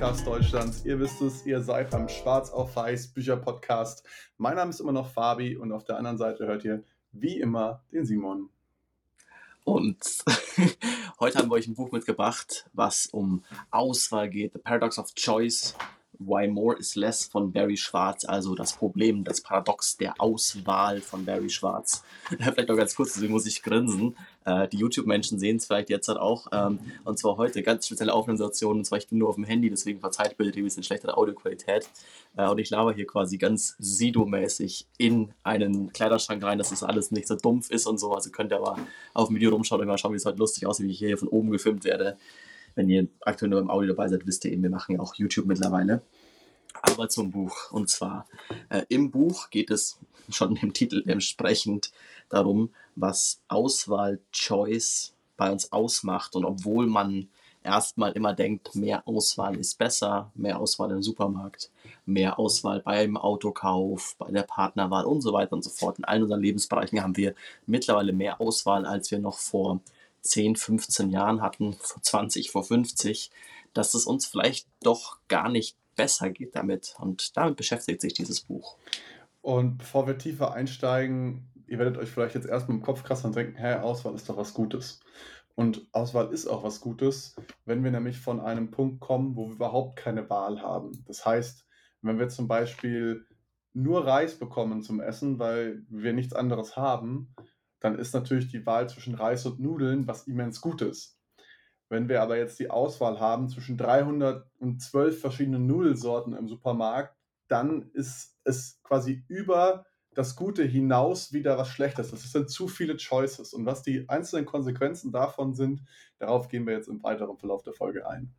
Sachbuch-Podcast Deutschlands. Ihr wisst es, ihr seid beim Schwarz auf Weiß Bücher-Podcast. Mein Name ist immer noch Fabi und auf der anderen Seite hört ihr wie immer den Simon. Und heute haben wir euch ein Buch mitgebracht, was um Auswahl geht. The Paradox of Choice Why More is Less von Barry Schwarz, also das Problem, das Paradox der Auswahl von Barry Schwarz. vielleicht noch ganz kurz, deswegen muss ich grinsen. Äh, die YouTube-Menschen sehen es vielleicht jetzt halt auch. Ähm, und zwar heute ganz spezielle Aufnahmesituation. Und zwar ich bin nur auf dem Handy, deswegen verzeiht bitte ein bisschen schlechtere Audioqualität. Äh, und ich laber hier quasi ganz Sido-mäßig in einen Kleiderschrank rein, dass das alles nicht so dumpf ist und so. Also könnt ihr aber auf dem Video rumschauen und mal schauen, wie es heute lustig aussieht, wie ich hier von oben gefilmt werde wenn ihr aktuell nur im Audio dabei seid, wisst ihr eben, wir machen ja auch YouTube mittlerweile. Aber zum Buch. Und zwar äh, im Buch geht es schon im Titel entsprechend darum, was Auswahl, Choice bei uns ausmacht. Und obwohl man erstmal immer denkt, mehr Auswahl ist besser, mehr Auswahl im Supermarkt, mehr Auswahl beim Autokauf, bei der Partnerwahl und so weiter und so fort. In allen unseren Lebensbereichen haben wir mittlerweile mehr Auswahl, als wir noch vor 10, 15 Jahren hatten, vor 20, vor 50, dass es uns vielleicht doch gar nicht besser geht damit. Und damit beschäftigt sich dieses Buch. Und bevor wir tiefer einsteigen, ihr werdet euch vielleicht jetzt erstmal im Kopf krassen und denken, hä, Auswahl ist doch was Gutes. Und Auswahl ist auch was Gutes, wenn wir nämlich von einem Punkt kommen, wo wir überhaupt keine Wahl haben. Das heißt, wenn wir zum Beispiel nur Reis bekommen zum Essen, weil wir nichts anderes haben, dann ist natürlich die Wahl zwischen Reis und Nudeln was immens Gutes. Wenn wir aber jetzt die Auswahl haben zwischen 312 verschiedenen Nudelsorten im Supermarkt, dann ist es quasi über das Gute hinaus wieder was Schlechtes. Das sind zu viele Choices. Und was die einzelnen Konsequenzen davon sind, darauf gehen wir jetzt im weiteren Verlauf der Folge ein.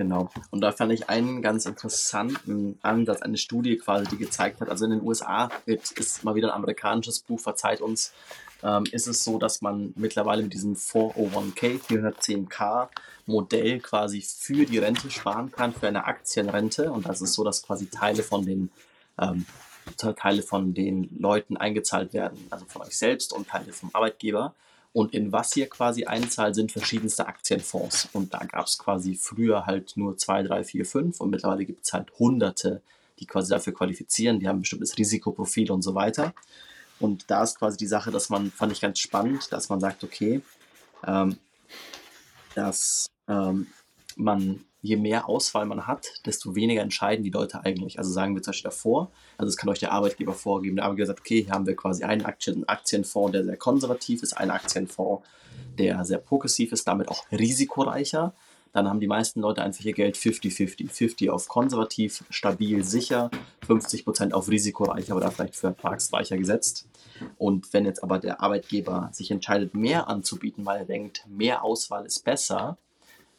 Genau. Und da fand ich einen ganz interessanten Ansatz, eine Studie quasi, die gezeigt hat, also in den USA ist mal wieder ein amerikanisches Buch, verzeiht uns, ähm, ist es so, dass man mittlerweile mit diesem 401k, 410k Modell quasi für die Rente sparen kann, für eine Aktienrente. Und das ist so, dass quasi Teile von den ähm, Teile von den Leuten eingezahlt werden, also von euch selbst und Teile vom Arbeitgeber. Und in was hier quasi einzahlt, sind verschiedenste Aktienfonds. Und da gab es quasi früher halt nur zwei, drei, vier, fünf und mittlerweile gibt es halt hunderte, die quasi dafür qualifizieren. Die haben ein bestimmtes Risikoprofil und so weiter. Und da ist quasi die Sache, dass man, fand ich ganz spannend, dass man sagt, okay, ähm, dass ähm, man je mehr Auswahl man hat, desto weniger entscheiden die Leute eigentlich. Also sagen wir zum Beispiel davor, also das kann euch der Arbeitgeber vorgeben. Der Arbeitgeber sagt, okay, hier haben wir quasi einen Aktien, Aktienfonds, der sehr konservativ ist, einen Aktienfonds, der sehr progressiv ist, damit auch risikoreicher. Dann haben die meisten Leute einfach ihr Geld 50-50. 50 auf konservativ, stabil, sicher, 50% auf risikoreich, aber da vielleicht für ertragsreicher gesetzt. Und wenn jetzt aber der Arbeitgeber sich entscheidet, mehr anzubieten, weil er denkt, mehr Auswahl ist besser,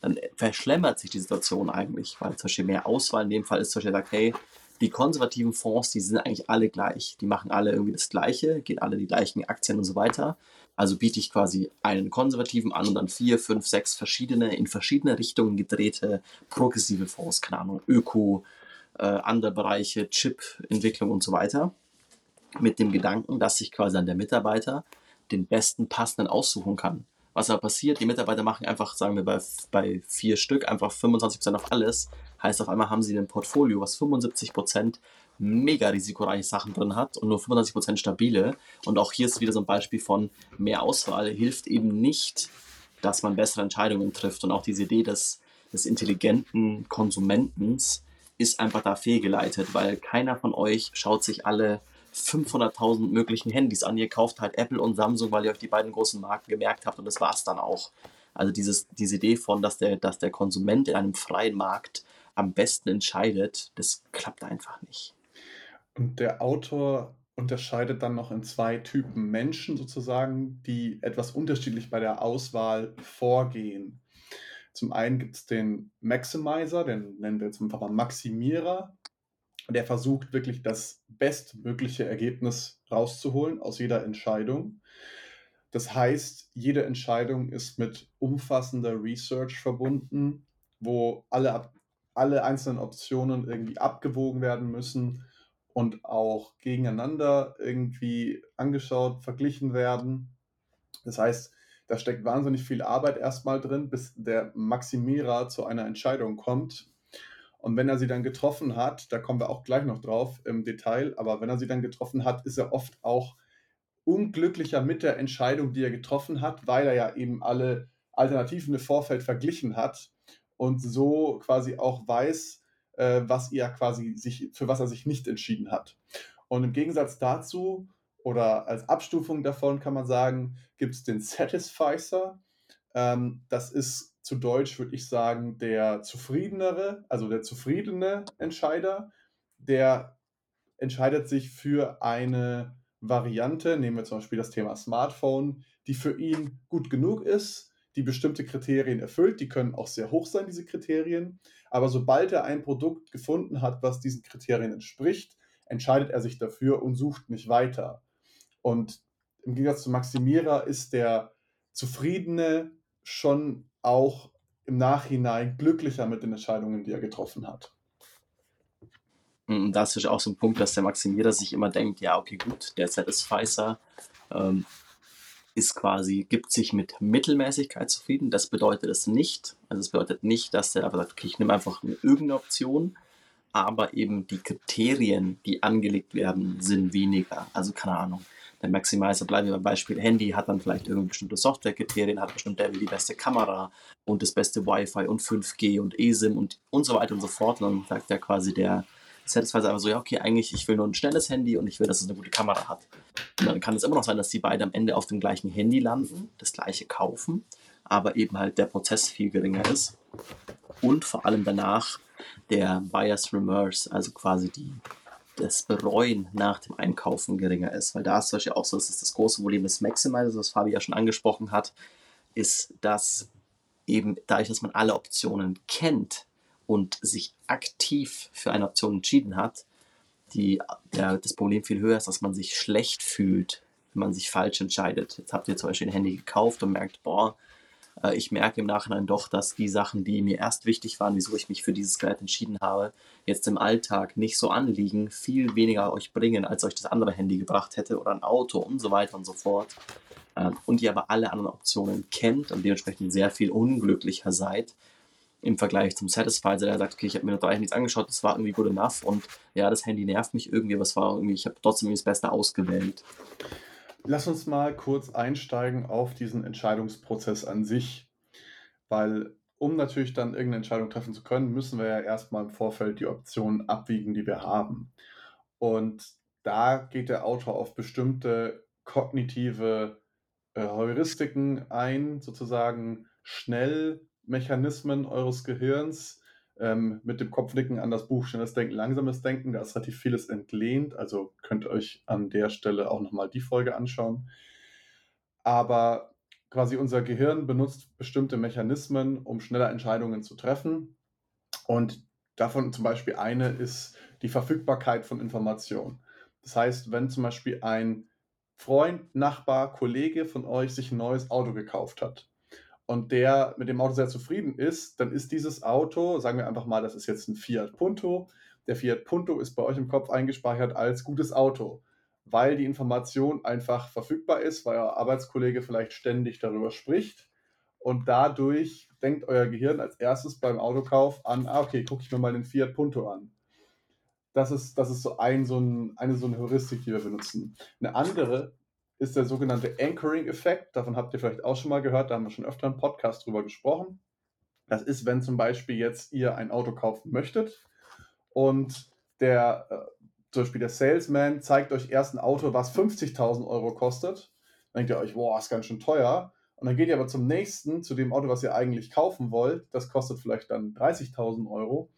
dann verschlemmert sich die Situation eigentlich, weil zum Beispiel mehr Auswahl in dem Fall ist zum Beispiel sagt, die konservativen Fonds, die sind eigentlich alle gleich. Die machen alle irgendwie das Gleiche, gehen alle die gleichen Aktien und so weiter. Also biete ich quasi einen konservativen an und dann vier, fünf, sechs verschiedene, in verschiedene Richtungen gedrehte progressive Fonds, keine Ahnung, Öko, äh, andere Bereiche, Chip-Entwicklung und so weiter. Mit dem Gedanken, dass sich quasi dann der Mitarbeiter den besten passenden aussuchen kann. Was aber passiert, die Mitarbeiter machen einfach, sagen wir bei, bei vier Stück, einfach 25% auf alles. Heißt, auf einmal haben sie ein Portfolio, was 75% mega risikoreiche Sachen drin hat und nur 25% stabile. Und auch hier ist wieder so ein Beispiel von mehr Auswahl hilft eben nicht, dass man bessere Entscheidungen trifft. Und auch diese Idee des, des intelligenten Konsumentens ist einfach da fehlgeleitet, weil keiner von euch schaut sich alle 500.000 möglichen Handys an. Ihr kauft halt Apple und Samsung, weil ihr euch die beiden großen Marken gemerkt habt und das war es dann auch. Also dieses, diese Idee von, dass der, dass der Konsument in einem freien Markt am besten entscheidet, das klappt einfach nicht. Und der Autor unterscheidet dann noch in zwei Typen Menschen sozusagen, die etwas unterschiedlich bei der Auswahl vorgehen. Zum einen gibt es den Maximizer, den nennen wir jetzt einfach mal Maximierer. Der versucht wirklich das bestmögliche Ergebnis rauszuholen aus jeder Entscheidung. Das heißt, jede Entscheidung ist mit umfassender Research verbunden, wo alle, alle einzelnen Optionen irgendwie abgewogen werden müssen und auch gegeneinander irgendwie angeschaut, verglichen werden. Das heißt, da steckt wahnsinnig viel Arbeit erstmal drin, bis der Maximierer zu einer Entscheidung kommt. Und wenn er sie dann getroffen hat, da kommen wir auch gleich noch drauf im Detail, aber wenn er sie dann getroffen hat, ist er oft auch unglücklicher mit der Entscheidung, die er getroffen hat, weil er ja eben alle Alternativen im Vorfeld verglichen hat und so quasi auch weiß, äh, was er quasi sich, für was er sich nicht entschieden hat. Und im Gegensatz dazu oder als Abstufung davon kann man sagen, gibt es den Satisficer. Ähm, das ist zu Deutsch, würde ich sagen, der zufriedenere, also der zufriedene Entscheider, der entscheidet sich für eine Variante, nehmen wir zum Beispiel das Thema Smartphone, die für ihn gut genug ist, die bestimmte Kriterien erfüllt, die können auch sehr hoch sein, diese Kriterien, aber sobald er ein Produkt gefunden hat, was diesen Kriterien entspricht, entscheidet er sich dafür und sucht nicht weiter. Und im Gegensatz zu Maximierer ist der Zufriedene schon auch im Nachhinein glücklicher mit den Entscheidungen, die er getroffen hat. Und das ist auch so ein Punkt, dass der Maximierer sich immer denkt, ja, okay, gut, der Satisficer ähm, ist quasi, gibt sich mit Mittelmäßigkeit zufrieden. Das bedeutet es nicht. Also es bedeutet nicht, dass der einfach sagt, okay, ich nehme einfach irgendeine Option, aber eben die Kriterien, die angelegt werden, sind weniger. Also keine Ahnung der Maximizer, bleiben wir beim Beispiel Handy, hat dann vielleicht irgendwie bestimmte Softwarekriterien, hat bestimmt der will die beste Kamera und das beste Wi-Fi und 5G und eSIM und, und so weiter und so fort. Und dann sagt der quasi der Satisfizer einfach so, ja, okay, eigentlich, ich will nur ein schnelles Handy und ich will, dass es eine gute Kamera hat. Und dann kann es immer noch sein, dass die beiden am Ende auf dem gleichen Handy landen, das gleiche kaufen, aber eben halt der Prozess viel geringer ist. Und vor allem danach der Bias Remorse, also quasi die das Bereuen nach dem Einkaufen geringer ist. Weil da ist zum Beispiel auch so, das ist das große Problem des Maximizers, was Fabi ja schon angesprochen hat, ist, dass eben dadurch, dass man alle Optionen kennt und sich aktiv für eine Option entschieden hat, die, der, das Problem viel höher ist, dass man sich schlecht fühlt, wenn man sich falsch entscheidet. Jetzt habt ihr zum Beispiel ein Handy gekauft und merkt, boah, äh, ich merke im Nachhinein doch, dass die Sachen, die mir erst wichtig waren, wieso ich mich für dieses Gerät entschieden habe, jetzt im Alltag nicht so anliegen, viel weniger euch bringen, als euch das andere Handy gebracht hätte oder ein Auto und so weiter und so fort. Ähm, und ihr aber alle anderen Optionen kennt und dementsprechend sehr viel unglücklicher seid im Vergleich zum Satisfizer, der sagt, okay, ich habe mir nur drei Handys angeschaut, das war irgendwie good enough und ja, das Handy nervt mich irgendwie, aber es war irgendwie, ich habe trotzdem das Beste ausgewählt. Lass uns mal kurz einsteigen auf diesen Entscheidungsprozess an sich, weil um natürlich dann irgendeine Entscheidung treffen zu können, müssen wir ja erstmal im Vorfeld die Optionen abwiegen, die wir haben. Und da geht der Autor auf bestimmte kognitive äh, Heuristiken ein, sozusagen Schnellmechanismen eures Gehirns, ähm, mit dem Kopfnicken an das Buch Schnelles Denken, Langsames Denken. Da ist relativ vieles entlehnt, also könnt ihr euch an der Stelle auch nochmal die Folge anschauen. Aber quasi unser Gehirn benutzt bestimmte Mechanismen, um schneller Entscheidungen zu treffen. Und davon zum Beispiel eine ist die Verfügbarkeit von Informationen. Das heißt, wenn zum Beispiel ein Freund, Nachbar, Kollege von euch sich ein neues Auto gekauft hat und der mit dem Auto sehr zufrieden ist, dann ist dieses Auto, sagen wir einfach mal, das ist jetzt ein Fiat Punto. Der Fiat Punto ist bei euch im Kopf eingespeichert als gutes Auto, weil die Information einfach verfügbar ist, weil euer Arbeitskollege vielleicht ständig darüber spricht. Und dadurch denkt euer Gehirn als erstes beim Autokauf an, ah, okay, gucke ich mir mal den Fiat Punto an. Das ist, das ist so, ein, so ein, eine so eine Heuristik, die wir benutzen. Eine andere ist der sogenannte Anchoring-Effekt. Davon habt ihr vielleicht auch schon mal gehört, da haben wir schon öfter im Podcast drüber gesprochen. Das ist, wenn zum Beispiel jetzt ihr ein Auto kaufen möchtet und der, äh, zum Beispiel der Salesman zeigt euch erst ein Auto, was 50.000 Euro kostet. Dann denkt ihr euch, boah, ist ganz schön teuer. Und dann geht ihr aber zum nächsten, zu dem Auto, was ihr eigentlich kaufen wollt. Das kostet vielleicht dann 30.000 Euro.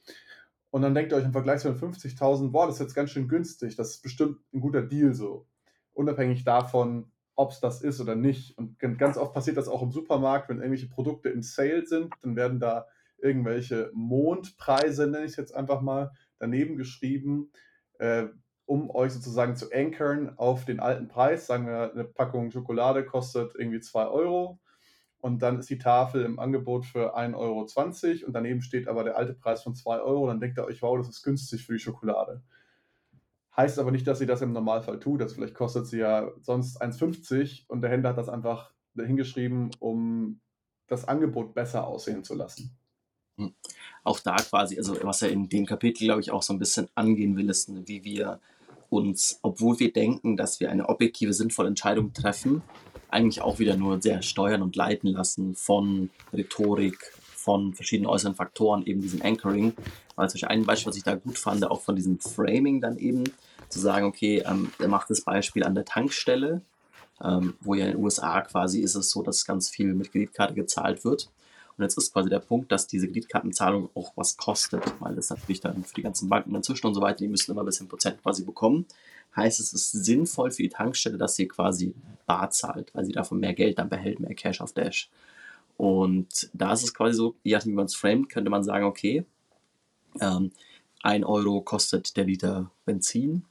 Und dann denkt ihr euch im Vergleich zu den 50.000, boah, das ist jetzt ganz schön günstig. Das ist bestimmt ein guter Deal so unabhängig davon, ob es das ist oder nicht. Und ganz oft passiert das auch im Supermarkt, wenn irgendwelche Produkte im Sale sind, dann werden da irgendwelche Mondpreise, nenne ich es jetzt einfach mal, daneben geschrieben, äh, um euch sozusagen zu ankern auf den alten Preis. Sagen wir, eine Packung Schokolade kostet irgendwie 2 Euro und dann ist die Tafel im Angebot für 1,20 Euro und daneben steht aber der alte Preis von 2 Euro. Dann denkt ihr euch, wow, das ist günstig für die Schokolade. Heißt aber nicht, dass sie das im Normalfall tut. Das vielleicht kostet sie ja sonst 1,50 und der Händler hat das einfach hingeschrieben, um das Angebot besser aussehen zu lassen. Hm. Auch da quasi, also was er in dem Kapitel, glaube ich, auch so ein bisschen angehen will, ist, wie wir uns, obwohl wir denken, dass wir eine objektive, sinnvolle Entscheidung treffen, eigentlich auch wieder nur sehr steuern und leiten lassen von Rhetorik, von verschiedenen äußeren Faktoren, eben diesem Anchoring. Weil zum Beispiel ein Beispiel, was ich da gut fand, auch von diesem Framing dann eben, zu sagen, okay, ähm, er macht das Beispiel an der Tankstelle, ähm, wo ja in den USA quasi ist es so, dass ganz viel mit Kreditkarte gezahlt wird. Und jetzt ist quasi der Punkt, dass diese Kreditkartenzahlung auch was kostet, weil das natürlich dann für die ganzen Banken inzwischen und so weiter, die müssen immer ein bisschen Prozent quasi bekommen. Heißt, es ist sinnvoll für die Tankstelle, dass sie quasi bar zahlt, weil sie davon mehr Geld dann behält, mehr Cash auf Dash. Und da ist es quasi so, je nachdem, wie man es framet, könnte man sagen, okay, ähm, 1 Euro kostet der Liter Benzin.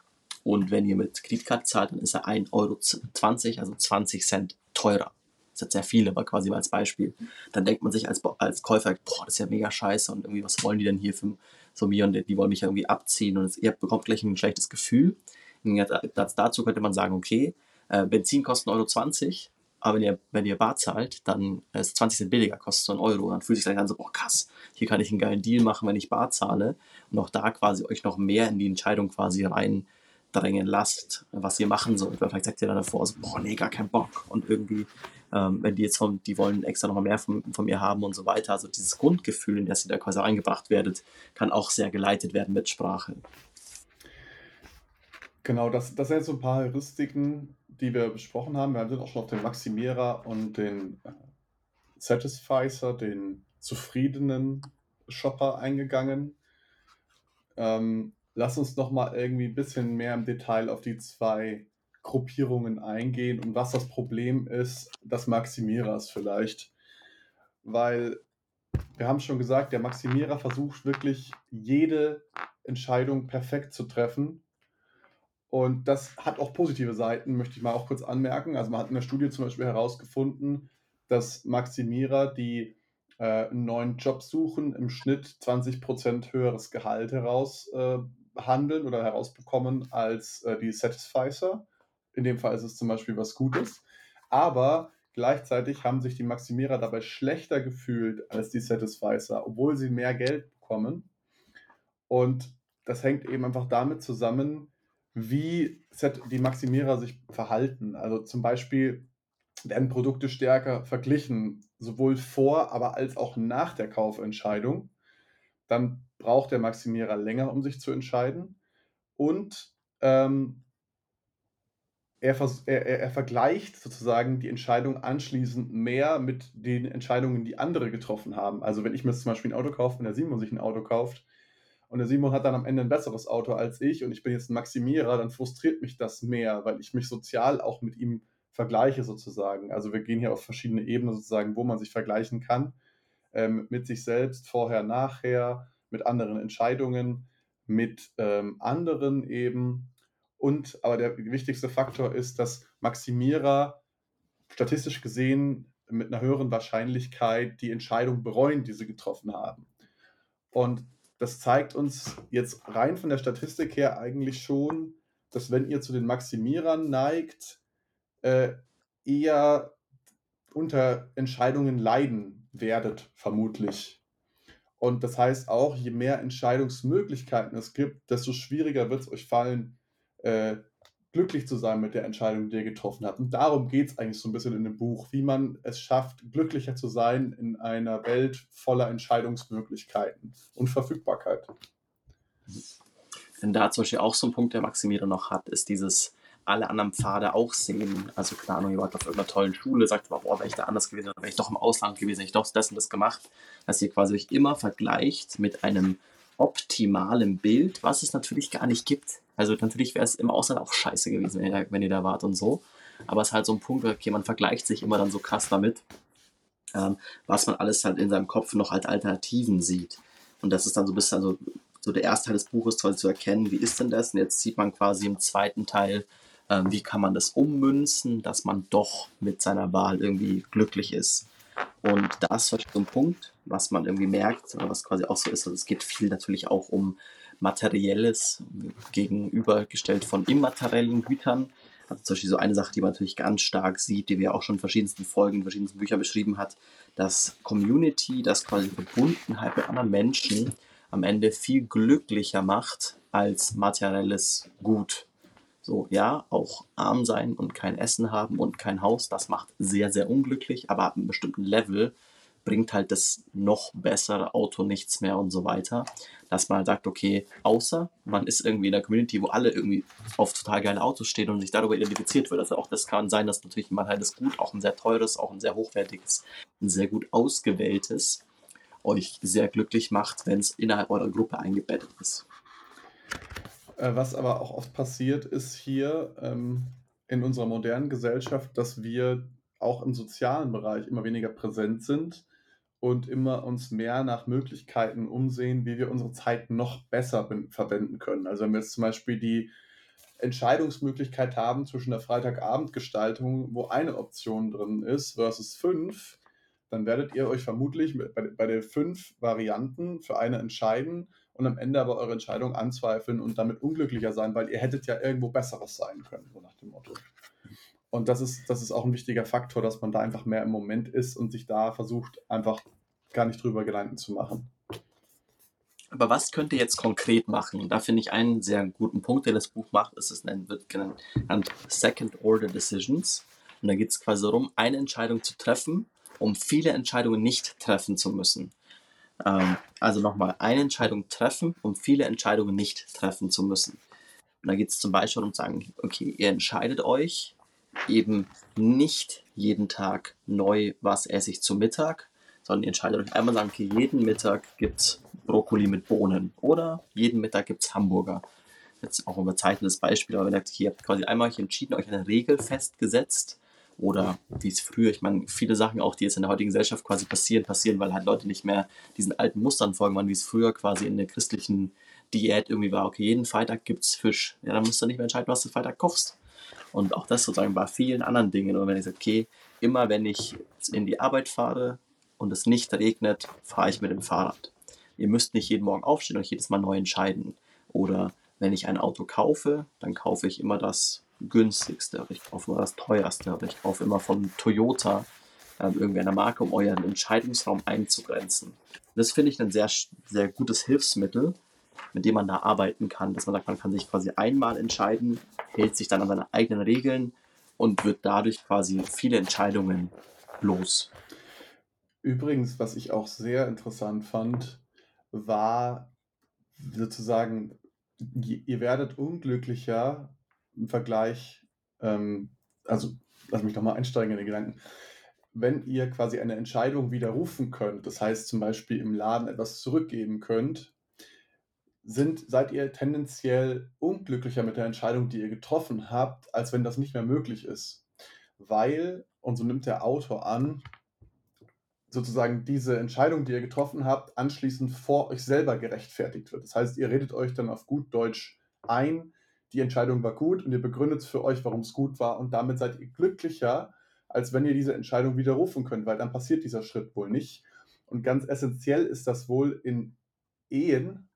Und wenn ihr mit Kreditkarte zahlt, dann ist er 1,20 Euro, also 20 Cent teurer. Das ist sehr viel, aber quasi mal als Beispiel, dann denkt man sich als, als Käufer, boah, das ist ja mega scheiße. Und irgendwie, was wollen die denn hier für, so mir und die wollen mich ja irgendwie abziehen. Und ihr bekommt gleich ein schlechtes Gefühl. Dazu könnte man sagen, okay, äh, Benzin kostet 1,20 Euro, aber wenn ihr, wenn ihr bar zahlt, dann ist es 20 Cent billiger, kostet so ein Euro. Dann fühlt sich gleich an so, boah, krass, hier kann ich einen geilen Deal machen, wenn ich bar zahle. Und auch da quasi euch noch mehr in die Entscheidung quasi reindrängen lasst, was ihr machen sollt. Weil vielleicht sagt ihr dann davor so, boah, nee, gar kein Bock. Und irgendwie ähm, wenn die jetzt von, die wollen extra nochmal mehr von, von mir haben und so weiter. Also dieses Grundgefühl, in das ihr da quasi reingebracht werdet, kann auch sehr geleitet werden mit Sprache. Genau, das, das sind jetzt so ein paar Heuristiken, die wir besprochen haben. Wir sind auch schon auf den Maximierer und den äh, Satisficer, den zufriedenen Shopper eingegangen. Ähm, lass uns noch mal irgendwie ein bisschen mehr im Detail auf die zwei Gruppierungen eingehen und was das Problem ist des Maximierers vielleicht. Weil wir haben schon gesagt, der Maximierer versucht wirklich jede Entscheidung perfekt zu treffen. Und das hat auch positive Seiten, möchte ich mal auch kurz anmerken. Also man hat in der Studie zum Beispiel herausgefunden, dass Maximierer, die einen neuen Job suchen, im Schnitt 20% höheres Gehalt heraushandeln äh, oder herausbekommen als äh, die Satisficer. In dem Fall ist es zum Beispiel was Gutes. Aber gleichzeitig haben sich die Maximierer dabei schlechter gefühlt als die Satisficer, obwohl sie mehr Geld bekommen. Und das hängt eben einfach damit zusammen, wie die Maximierer sich verhalten. Also zum Beispiel werden Produkte stärker verglichen, sowohl vor, aber als auch nach der Kaufentscheidung. Dann braucht der Maximierer länger, um sich zu entscheiden. Und ähm, er, er, er, vergleicht sozusagen die Entscheidung anschließend mehr mit den Entscheidungen, die andere getroffen haben. Also wenn ich mir zum Beispiel ein Auto kaufe und der Simon sich ein Auto kauft und der Simon hat dann am Ende ein besseres Auto als ich und ich bin jetzt ein Maximierer, dann frustriert mich das mehr, weil ich mich sozial auch mit ihm vergleiche sozusagen. Also wir gehen hier auf verschiedene Ebenen sozusagen, wo man sich vergleichen kann. Ähm, mit sich selbst, vorher, nachher, mit anderen Entscheidungen, mit ähm, anderen eben und aber der wichtigste Faktor ist, dass Maximierer statistisch gesehen mit einer höheren Wahrscheinlichkeit die Entscheidung bereuen, die sie getroffen haben. Und das zeigt uns jetzt rein von der Statistik her eigentlich schon, dass wenn ihr zu den Maximierern neigt, äh, eher unter Entscheidungen leiden werdet, vermutlich. Und das heißt auch, je mehr Entscheidungsmöglichkeiten es gibt, desto schwieriger wird es euch fallen, äh, glücklich zu sein mit der Entscheidung, die ihr getroffen habt. Und darum geht es eigentlich so ein bisschen in dem Buch, wie man es schafft, glücklicher zu sein in einer Welt voller Entscheidungsmöglichkeiten und Verfügbarkeit. Denn da zum Beispiel auch so ein Punkt, der Maximilian noch hat, ist dieses alle anderen Pfade auch sehen. Also Ahnung, ihr wart auf irgendeiner tollen Schule, sagt, boah, wäre ich da anders gewesen, wäre ich doch im Ausland gewesen, hätte ich doch das und das gemacht. Dass ihr quasi euch immer vergleicht mit einem optimalen Bild, was es natürlich gar nicht gibt. Also natürlich wäre es im Ausland auch scheiße gewesen, wenn ihr, wenn ihr da wart und so. Aber es ist halt so ein Punkt, okay, man vergleicht sich immer dann so krass damit, ähm, was man alles halt in seinem Kopf noch als Alternativen sieht. Und das ist dann so ein bisschen also, so der erste Teil des Buches quasi zu erkennen, wie ist denn das? Und jetzt sieht man quasi im zweiten Teil, ähm, wie kann man das ummünzen, dass man doch mit seiner Wahl irgendwie glücklich ist. Und da ist so ein Punkt, was man irgendwie merkt, was quasi auch so ist. Also es geht viel natürlich auch um Materielles gegenübergestellt von immateriellen Gütern. Also zum Beispiel so eine Sache, die man natürlich ganz stark sieht, die wir auch schon in verschiedensten Folgen, in verschiedensten Büchern beschrieben hat, dass Community, dass quasi Verbundenheit mit anderen Menschen am Ende viel glücklicher macht als materielles Gut. So, ja, auch arm sein und kein Essen haben und kein Haus, das macht sehr, sehr unglücklich, aber ab einem bestimmten Level bringt halt das noch bessere Auto nichts mehr und so weiter. Dass man halt sagt, okay, außer man ist irgendwie in der Community, wo alle irgendwie auf total geile Autos stehen und sich darüber identifiziert wird. Also auch das kann sein, dass natürlich mal halt das Gut, auch ein sehr teures, auch ein sehr hochwertiges, ein sehr gut ausgewähltes, euch sehr glücklich macht, wenn es innerhalb eurer Gruppe eingebettet ist. Äh, was aber auch oft passiert, ist hier ähm, in unserer modernen Gesellschaft, dass wir auch im sozialen Bereich immer weniger präsent sind und immer uns mehr nach Möglichkeiten umsehen, wie wir unsere Zeit noch besser verwenden können. Also wenn wir jetzt zum Beispiel die Entscheidungsmöglichkeit haben zwischen der Freitagabendgestaltung, wo eine Option drin ist, versus fünf, dann werdet ihr euch vermutlich bei, bei den fünf Varianten für eine entscheiden und am Ende aber eure Entscheidung anzweifeln und damit unglücklicher sein, weil ihr hättet ja irgendwo Besseres sein können, so nach dem Motto. Und das ist, das ist auch ein wichtiger Faktor, dass man da einfach mehr im Moment ist und sich da versucht, einfach gar nicht drüber Gedanken zu machen. Aber was könnt ihr jetzt konkret machen? Da finde ich einen sehr guten Punkt, den das Buch macht, ist es wird genannt Second Order Decisions. Und da geht es quasi darum, eine Entscheidung zu treffen, um viele Entscheidungen nicht treffen zu müssen. Ähm, also nochmal, eine Entscheidung treffen, um viele Entscheidungen nicht treffen zu müssen. Und da geht es zum Beispiel um zu sagen, okay, ihr entscheidet euch eben nicht jeden Tag neu, was esse ich zum Mittag, sondern ihr entscheidet euch einmal sagen, okay, jeden Mittag gibt es Brokkoli mit Bohnen oder jeden Mittag gibt es Hamburger. Jetzt auch ein überzeichnetes Beispiel, aber wenn ihr habt quasi einmal euch entschieden, euch eine Regel festgesetzt oder wie es früher, ich meine, viele Sachen auch, die jetzt in der heutigen Gesellschaft quasi passieren, passieren, weil halt Leute nicht mehr diesen alten Mustern folgen, waren, wie es früher quasi in der christlichen Diät irgendwie war, okay, jeden Freitag gibt es Fisch. Ja, dann musst du nicht mehr entscheiden, was du Freitag kochst. Und auch das sozusagen bei vielen anderen Dingen. Und wenn ich sage, okay, immer wenn ich in die Arbeit fahre und es nicht regnet, fahre ich mit dem Fahrrad. Ihr müsst nicht jeden Morgen aufstehen und euch jedes Mal neu entscheiden. Oder wenn ich ein Auto kaufe, dann kaufe ich immer das günstigste, kaufe immer das teuerste, kaufe immer von Toyota äh, irgendeiner Marke, um euren Entscheidungsraum einzugrenzen. Das finde ich ein sehr, sehr gutes Hilfsmittel, mit dem man da arbeiten kann, dass man sagt, man kann sich quasi einmal entscheiden, hält sich dann an seine eigenen Regeln und wird dadurch quasi viele Entscheidungen los. Übrigens, was ich auch sehr interessant fand, war sozusagen, ihr werdet unglücklicher, im Vergleich, ähm, also lass mich doch mal einsteigen in den Gedanken, wenn ihr quasi eine Entscheidung widerrufen könnt, das heißt zum Beispiel im Laden etwas zurückgeben könnt, sind, seid ihr tendenziell unglücklicher mit der Entscheidung, die ihr getroffen habt, als wenn das nicht mehr möglich ist. Weil, und so nimmt der Autor an, sozusagen diese Entscheidung, die ihr getroffen habt, anschließend vor euch selber gerechtfertigt wird. Das heißt, ihr redet euch dann auf gut Deutsch ein, die Entscheidung war gut und ihr begründet für euch, warum es gut war und damit seid ihr glücklicher, als wenn ihr diese Entscheidung widerrufen könnt, weil dann passiert dieser Schritt wohl nicht. Und ganz essentiell ist das wohl in Ehen,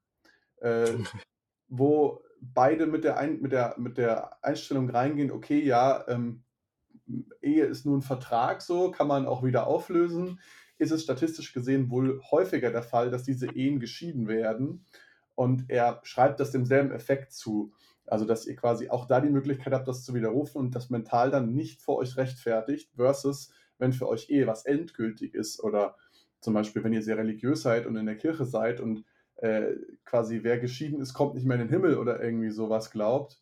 äh, wo beide mit der, Ein mit, der, mit der Einstellung reingehen, okay, ja, ähm, Ehe ist nur ein Vertrag, so kann man auch wieder auflösen, ist es statistisch gesehen wohl häufiger der Fall, dass diese Ehen geschieden werden. Und er schreibt das demselben Effekt zu. Also, dass ihr quasi auch da die Möglichkeit habt, das zu widerrufen und das mental dann nicht vor euch rechtfertigt, versus wenn für euch eh was endgültig ist oder zum Beispiel, wenn ihr sehr religiös seid und in der Kirche seid und äh, quasi wer geschieden ist, kommt nicht mehr in den Himmel oder irgendwie sowas glaubt,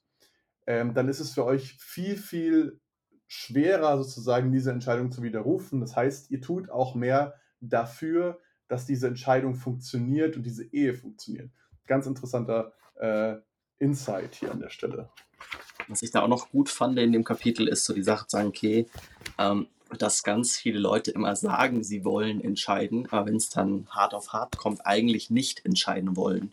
ähm, dann ist es für euch viel, viel schwerer sozusagen diese Entscheidung zu widerrufen. Das heißt, ihr tut auch mehr dafür, dass diese Entscheidung funktioniert und diese Ehe funktioniert. Ganz interessanter äh, Insight hier an der Stelle. Was ich da auch noch gut fand in dem Kapitel ist so die Sache zu sagen, okay, ähm, dass ganz viele Leute immer sagen, sie wollen entscheiden, aber wenn es dann hart auf hart kommt, eigentlich nicht entscheiden wollen.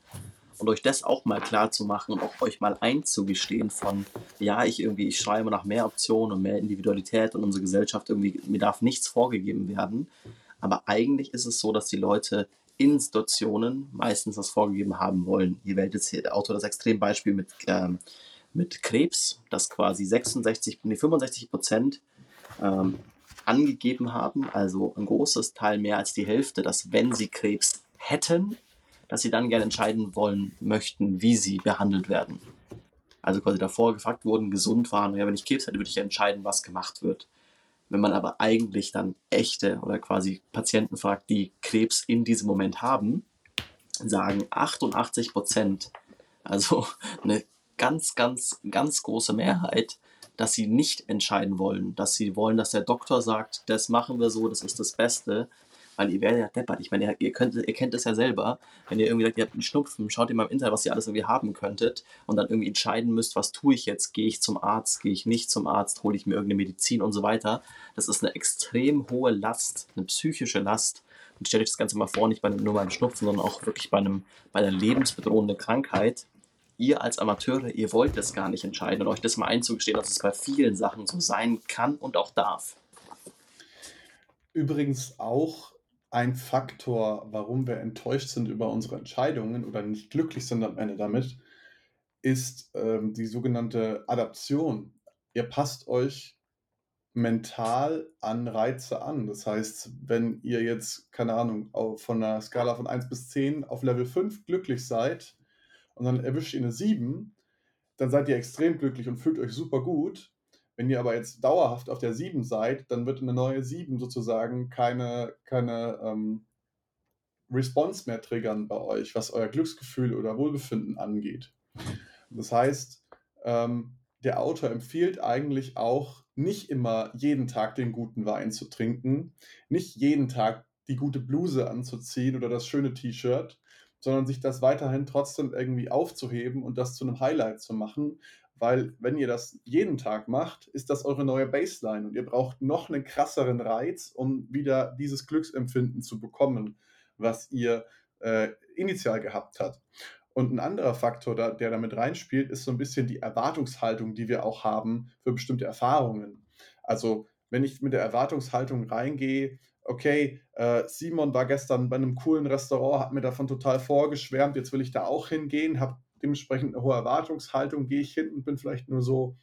Und euch das auch mal klar zu machen und auch euch mal einzugestehen von, ja, ich irgendwie, ich schreibe nach mehr Optionen und mehr Individualität und unsere Gesellschaft irgendwie, mir darf nichts vorgegeben werden. Aber eigentlich ist es so, dass die Leute in Situationen meistens das vorgegeben haben wollen. Hier wählt jetzt der Autor das Extrembeispiel mit ähm, mit Krebs, dass quasi 66, nee, 65 Prozent ähm, angegeben haben, also ein großes Teil mehr als die Hälfte, dass wenn sie Krebs hätten, dass sie dann gerne entscheiden wollen möchten, wie sie behandelt werden. Also quasi davor gefragt wurden, gesund waren, ja, wenn ich Krebs hätte, würde ich entscheiden, was gemacht wird. Wenn man aber eigentlich dann echte oder quasi Patienten fragt, die Krebs in diesem Moment haben, sagen 88 Prozent, also eine ganz, ganz, ganz große Mehrheit, dass sie nicht entscheiden wollen, dass sie wollen, dass der Doktor sagt, das machen wir so, das ist das Beste, weil ihr werdet ja deppert. Ich meine, ihr, könnt, ihr kennt es ja selber, wenn ihr irgendwie sagt, ihr habt einen Schnupfen, schaut ihr mal im Internet, was ihr alles irgendwie haben könntet und dann irgendwie entscheiden müsst, was tue ich jetzt? Gehe ich zum Arzt, gehe ich nicht zum Arzt, hole ich mir irgendeine Medizin und so weiter. Das ist eine extrem hohe Last, eine psychische Last. Und stellt euch das Ganze mal vor, nicht bei einem, nur beim Schnupfen, sondern auch wirklich bei, einem, bei einer lebensbedrohenden Krankheit ihr als Amateure, ihr wollt das gar nicht entscheiden und euch das mal einzugestehen, dass es bei vielen Sachen so sein kann und auch darf. Übrigens auch ein Faktor, warum wir enttäuscht sind über unsere Entscheidungen oder nicht glücklich sind am Ende damit, ist ähm, die sogenannte Adaption. Ihr passt euch mental an Reize an. Das heißt, wenn ihr jetzt, keine Ahnung, von einer Skala von 1 bis 10 auf Level 5 glücklich seid, und dann erwischt ihr eine 7, dann seid ihr extrem glücklich und fühlt euch super gut. Wenn ihr aber jetzt dauerhaft auf der 7 seid, dann wird eine neue 7 sozusagen keine, keine ähm, Response mehr triggern bei euch, was euer Glücksgefühl oder Wohlbefinden angeht. Das heißt, ähm, der Autor empfiehlt eigentlich auch nicht immer jeden Tag den guten Wein zu trinken, nicht jeden Tag die gute Bluse anzuziehen oder das schöne T-Shirt, sondern sich das weiterhin trotzdem irgendwie aufzuheben und das zu einem Highlight zu machen. Weil wenn ihr das jeden Tag macht, ist das eure neue Baseline und ihr braucht noch einen krasseren Reiz, um wieder dieses Glücksempfinden zu bekommen, was ihr äh, initial gehabt habt. Und ein anderer Faktor, da, der damit reinspielt, ist so ein bisschen die Erwartungshaltung, die wir auch haben für bestimmte Erfahrungen. Also wenn ich mit der Erwartungshaltung reingehe, okay, äh, Simon war gestern bei einem coolen Restaurant, hat mir davon total vorgeschwärmt, jetzt will ich da auch hingehen, habe dementsprechend eine hohe Erwartungshaltung, gehe ich hin und bin vielleicht nur so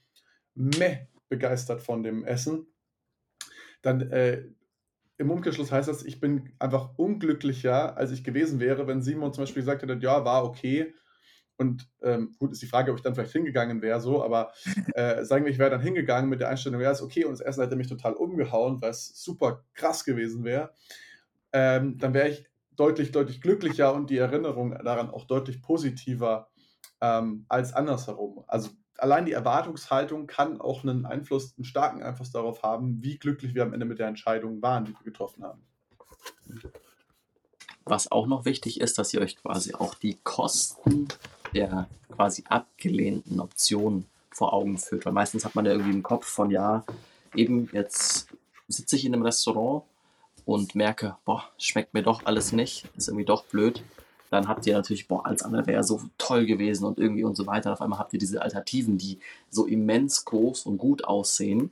meh begeistert von dem Essen. Dann äh, im Umkehrschluss heißt das, ich bin einfach unglücklicher, als ich gewesen wäre, wenn Simon zum Beispiel gesagt hätte, ja, war okay, und ähm, gut, ist die Frage, ob ich dann vielleicht hingegangen wäre, so, aber äh, sagen wir, ich wäre dann hingegangen mit der Einstellung, ja, ist okay, und das Essen hätte mich total umgehauen, weil es super krass gewesen wäre. Ähm, dann wäre ich deutlich, deutlich glücklicher und die Erinnerung daran auch deutlich positiver ähm, als andersherum. Also allein die Erwartungshaltung kann auch einen Einfluss, einen starken Einfluss darauf haben, wie glücklich wir am Ende mit der Entscheidung waren, die wir getroffen haben. Was auch noch wichtig ist, dass ihr euch quasi auch die Kosten der quasi abgelehnten Option vor Augen führt. Weil meistens hat man ja irgendwie im Kopf von, ja, eben jetzt sitze ich in einem Restaurant und merke, boah, schmeckt mir doch alles nicht, ist irgendwie doch blöd. Dann habt ihr natürlich, boah, alles andere wäre so toll gewesen und irgendwie und so weiter. Auf einmal habt ihr diese Alternativen, die so immens groß und gut aussehen.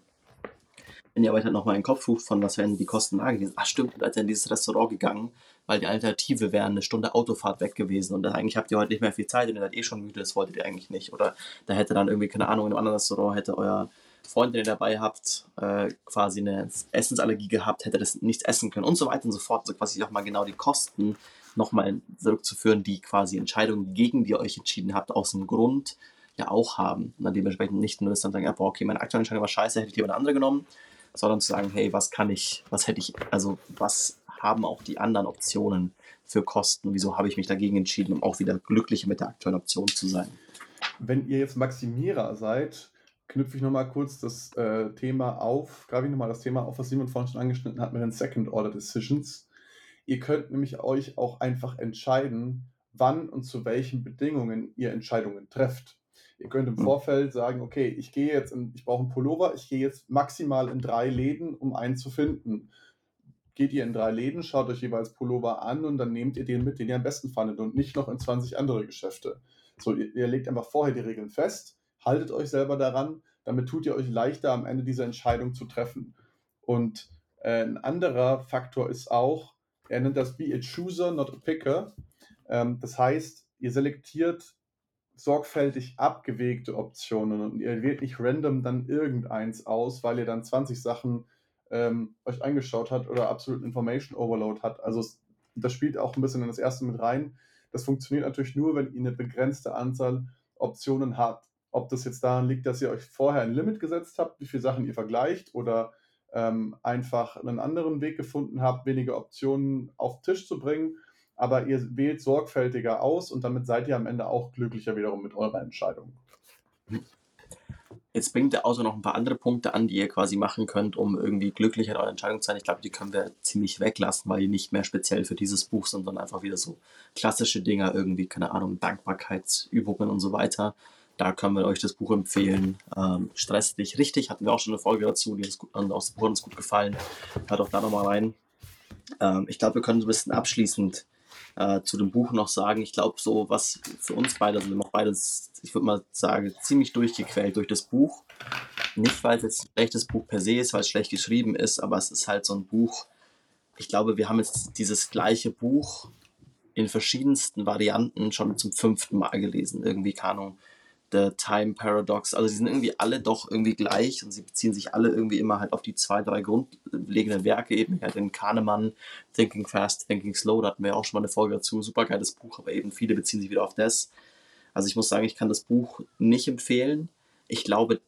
Wenn ihr aber halt nochmal in den Kopf ruft, von was wären die Kosten da gewesen. Ach stimmt, als ihr in dieses Restaurant gegangen, weil die Alternative wäre eine Stunde Autofahrt weg gewesen und eigentlich habt ihr heute nicht mehr viel Zeit und ihr seid eh schon müde, das wolltet ihr eigentlich nicht. Oder da hätte dann irgendwie, keine Ahnung, in einem anderen Restaurant hätte euer Freund, den ihr dabei habt, äh, quasi eine Essensallergie gehabt, hätte das nichts essen können und so weiter und so fort. Also quasi auch mal genau die Kosten nochmal zurückzuführen, die quasi Entscheidungen, gegen die ihr euch entschieden habt, aus dem Grund ja auch haben. Und dann dementsprechend nicht nur das dann sagen, okay, meine aktuelle Entscheidung war scheiße, hätte ich eine andere genommen, sondern zu sagen, hey, was kann ich, was hätte ich, also was haben auch die anderen Optionen für Kosten? Wieso habe ich mich dagegen entschieden, um auch wieder glücklicher mit der aktuellen Option zu sein? Wenn ihr jetzt Maximierer seid, knüpfe ich nochmal kurz das äh, Thema auf, greife ich nochmal das Thema auf, was Simon vorhin schon angeschnitten hat mit den Second Order Decisions. Ihr könnt nämlich euch auch einfach entscheiden, wann und zu welchen Bedingungen ihr Entscheidungen trefft. Ihr könnt im hm. Vorfeld sagen, okay, ich gehe jetzt in, ich brauche einen Pullover, ich gehe jetzt maximal in drei Läden, um einen zu finden geht ihr in drei Läden, schaut euch jeweils Pullover an und dann nehmt ihr den mit, den ihr am besten fandet und nicht noch in 20 andere Geschäfte. So, ihr, ihr legt einfach vorher die Regeln fest, haltet euch selber daran, damit tut ihr euch leichter am Ende diese Entscheidung zu treffen. Und äh, ein anderer Faktor ist auch, er nennt das Be a Chooser, not a Picker. Ähm, das heißt, ihr selektiert sorgfältig abgewegte Optionen und ihr wählt nicht random dann irgendeins aus, weil ihr dann 20 Sachen ähm, euch angeschaut habt oder absolut Information Overload hat. Also das spielt auch ein bisschen in das erste mit rein. Das funktioniert natürlich nur, wenn ihr eine begrenzte Anzahl Optionen habt. Ob das jetzt daran liegt, dass ihr euch vorher ein Limit gesetzt habt, wie viele Sachen ihr vergleicht oder ähm, einfach einen anderen Weg gefunden habt, weniger Optionen auf den Tisch zu bringen aber ihr wählt sorgfältiger aus und damit seid ihr am Ende auch glücklicher wiederum mit eurer Entscheidung. Jetzt bringt der Autor noch ein paar andere Punkte an, die ihr quasi machen könnt, um irgendwie glücklicher in eurer Entscheidung zu sein. Ich glaube, die können wir ziemlich weglassen, weil die nicht mehr speziell für dieses Buch sind, sondern einfach wieder so klassische Dinger, irgendwie, keine Ahnung, Dankbarkeitsübungen und so weiter. Da können wir euch das Buch empfehlen. Ähm, Stress dich richtig, hatten wir auch schon eine Folge dazu, die gut, dem Buch uns gut gefallen. Hört auch da nochmal rein. Ähm, ich glaube, wir können so ein bisschen abschließend äh, zu dem Buch noch sagen. Ich glaube, so was für uns beide, also wir haben beides, ich würde mal sagen, ziemlich durchgequält durch das Buch. Nicht, weil es jetzt ein schlechtes Buch per se ist, weil es schlecht geschrieben ist, aber es ist halt so ein Buch. Ich glaube, wir haben jetzt dieses gleiche Buch in verschiedensten Varianten schon zum fünften Mal gelesen. Irgendwie, keine Ahnung, The Time Paradox. Also sie sind irgendwie alle doch irgendwie gleich und sie beziehen sich alle irgendwie immer halt auf die zwei, drei grundlegenden Werke, eben halt den Kahnemann, Thinking Fast, Thinking Slow, da hatten wir auch schon mal eine Folge dazu, super geiles Buch, aber eben viele beziehen sich wieder auf das. Also ich muss sagen, ich kann das Buch nicht empfehlen. Ich glaube,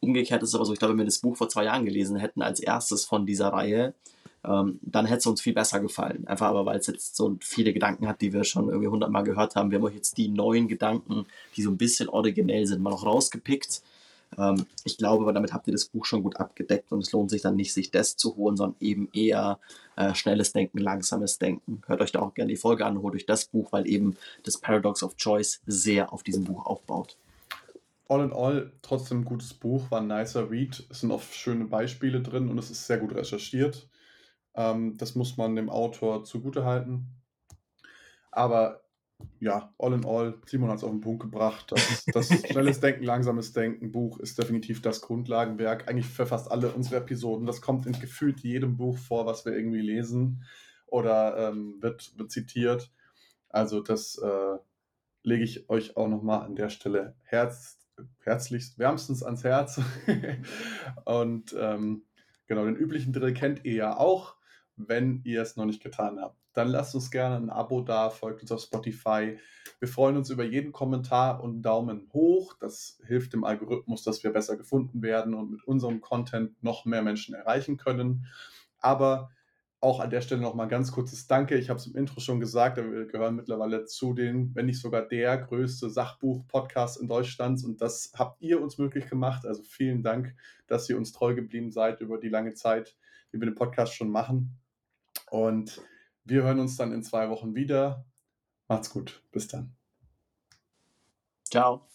umgekehrt ist es aber so, ich glaube, wenn wir das Buch vor zwei Jahren gelesen hätten als erstes von dieser Reihe, ähm, dann hätte es uns viel besser gefallen. Einfach aber, weil es jetzt so viele Gedanken hat, die wir schon irgendwie hundertmal gehört haben. Wir haben euch jetzt die neuen Gedanken, die so ein bisschen originell sind, mal noch rausgepickt. Ähm, ich glaube, aber damit habt ihr das Buch schon gut abgedeckt und es lohnt sich dann nicht, sich das zu holen, sondern eben eher äh, schnelles Denken, langsames Denken. Hört euch da auch gerne die Folge an, holt euch das Buch, weil eben das Paradox of Choice sehr auf diesem Buch aufbaut. All in all, trotzdem ein gutes Buch, war ein nicer Read. Es sind oft schöne Beispiele drin und es ist sehr gut recherchiert. Ähm, das muss man dem Autor zugutehalten. Aber ja, all in all, Simon hat es auf den Punkt gebracht. Das, das schnelles Denken, langsames Denken Buch ist definitiv das Grundlagenwerk. Eigentlich für fast alle unsere Episoden. Das kommt in gefühlt jedem Buch vor, was wir irgendwie lesen oder ähm, wird, wird zitiert. Also das äh, lege ich euch auch nochmal an der Stelle herz, herzlichst, wärmstens ans Herz. Und ähm, genau, den üblichen Drill kennt ihr ja auch wenn ihr es noch nicht getan habt. Dann lasst uns gerne ein Abo da, folgt uns auf Spotify. Wir freuen uns über jeden Kommentar und Daumen hoch. Das hilft dem Algorithmus, dass wir besser gefunden werden und mit unserem Content noch mehr Menschen erreichen können. Aber auch an der Stelle nochmal ganz kurzes Danke. Ich habe es im Intro schon gesagt, wir gehören mittlerweile zu den, wenn nicht sogar der größte Sachbuch-Podcast in Deutschland. Und das habt ihr uns möglich gemacht. Also vielen Dank, dass ihr uns treu geblieben seid über die lange Zeit, die wir den Podcast schon machen. Und wir hören uns dann in zwei Wochen wieder. Macht's gut. Bis dann. Ciao.